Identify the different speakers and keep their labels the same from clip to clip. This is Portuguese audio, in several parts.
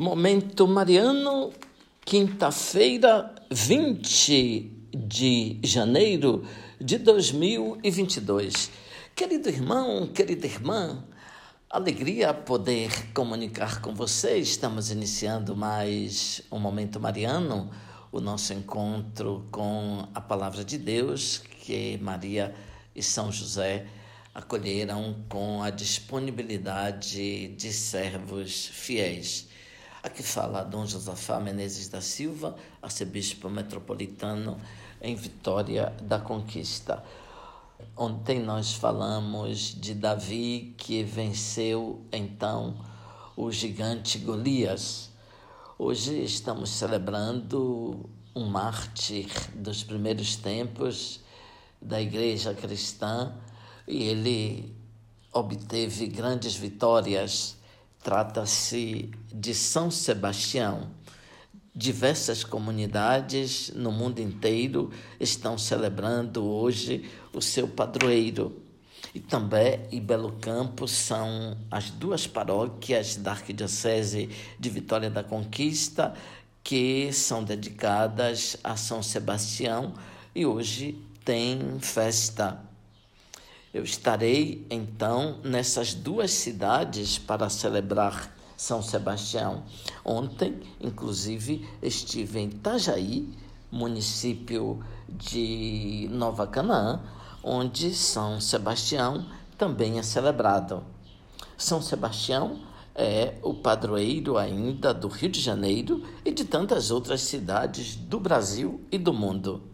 Speaker 1: Momento Mariano, quinta-feira, 20 de janeiro de 2022. Querido irmão, querida irmã, alegria poder comunicar com você. Estamos iniciando mais um Momento Mariano, o nosso encontro com a palavra de Deus que Maria e São José acolheram com a disponibilidade de servos fiéis. Aqui fala Dom Josafá Menezes da Silva, arcebispo metropolitano em Vitória da Conquista. Ontem nós falamos de Davi que venceu então o gigante Golias. Hoje estamos celebrando um mártir dos primeiros tempos da igreja cristã e ele obteve grandes vitórias Trata-se de São Sebastião. Diversas comunidades no mundo inteiro estão celebrando hoje o seu padroeiro. E também em Belo Campo são as duas paróquias da Arquidiocese de Vitória da Conquista que são dedicadas a São Sebastião e hoje tem festa. Eu estarei então nessas duas cidades para celebrar São Sebastião. Ontem, inclusive, estive em Itajaí, município de Nova Canaã, onde São Sebastião também é celebrado. São Sebastião é o padroeiro ainda do Rio de Janeiro e de tantas outras cidades do Brasil e do mundo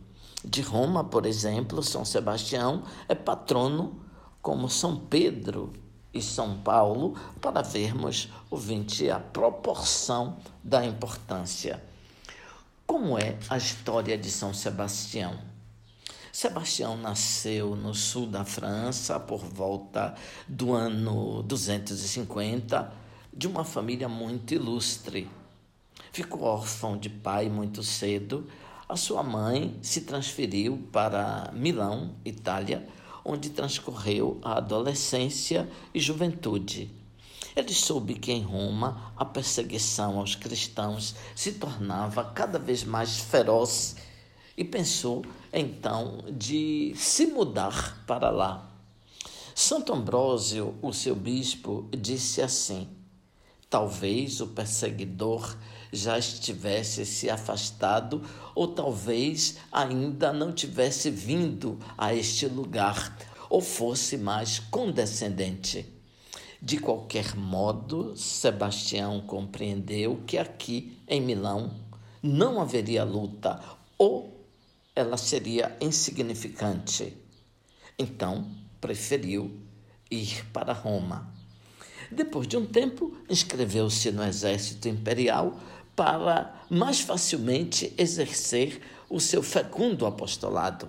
Speaker 1: de Roma, por exemplo, São Sebastião é patrono como São Pedro e São Paulo, para vermos, ouvinte, a proporção da importância. Como é a história de São Sebastião? Sebastião nasceu no sul da França por volta do ano 250, de uma família muito ilustre. Ficou órfão de pai muito cedo, a sua mãe se transferiu para Milão, Itália, onde transcorreu a adolescência e juventude. Ele soube que em Roma a perseguição aos cristãos se tornava cada vez mais feroz e pensou então de se mudar para lá. Santo Ambrósio, o seu bispo, disse assim: Talvez o perseguidor já estivesse se afastado, ou talvez ainda não tivesse vindo a este lugar, ou fosse mais condescendente. De qualquer modo, Sebastião compreendeu que aqui em Milão não haveria luta, ou ela seria insignificante. Então, preferiu ir para Roma. Depois de um tempo, inscreveu-se no exército imperial para mais facilmente exercer o seu fecundo apostolado.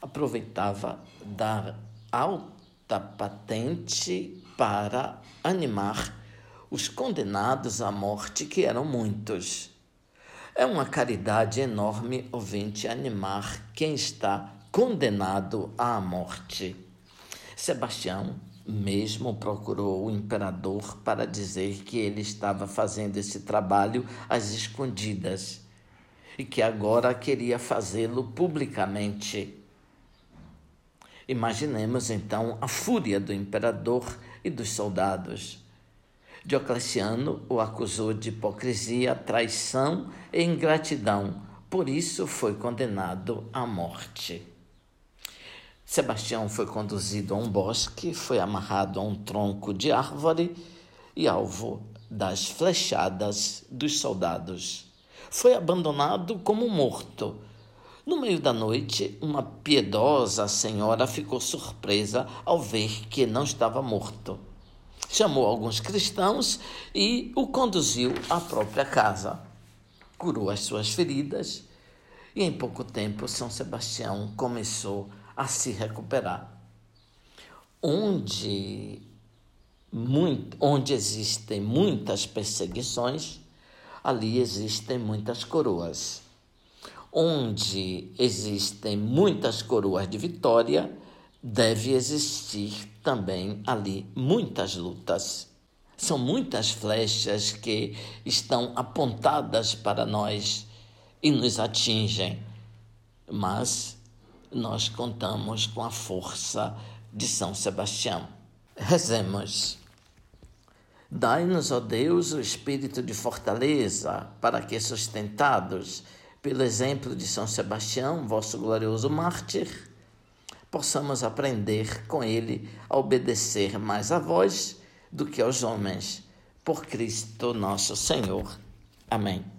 Speaker 1: Aproveitava da alta patente para animar os condenados à morte, que eram muitos. É uma caridade enorme, ouvinte, animar quem está condenado à morte. Sebastião mesmo procurou o imperador para dizer que ele estava fazendo esse trabalho às escondidas e que agora queria fazê-lo publicamente. Imaginemos então a fúria do imperador e dos soldados. Diocleciano o acusou de hipocrisia, traição e ingratidão, por isso foi condenado à morte. Sebastião foi conduzido a um bosque, foi amarrado a um tronco de árvore e alvo das flechadas dos soldados. Foi abandonado como morto. No meio da noite, uma piedosa senhora ficou surpresa ao ver que não estava morto. Chamou alguns cristãos e o conduziu à própria casa. Curou as suas feridas e em pouco tempo São Sebastião começou a se recuperar. Onde, muito, onde existem muitas perseguições, ali existem muitas coroas. Onde existem muitas coroas de vitória, deve existir também ali muitas lutas. São muitas flechas que estão apontadas para nós e nos atingem, mas nós contamos com a força de São Sebastião. Rezemos. Dai-nos, ó Deus, o espírito de fortaleza, para que, sustentados pelo exemplo de São Sebastião, vosso glorioso mártir, possamos aprender com ele a obedecer mais a vós do que aos homens. Por Cristo nosso Senhor. Amém.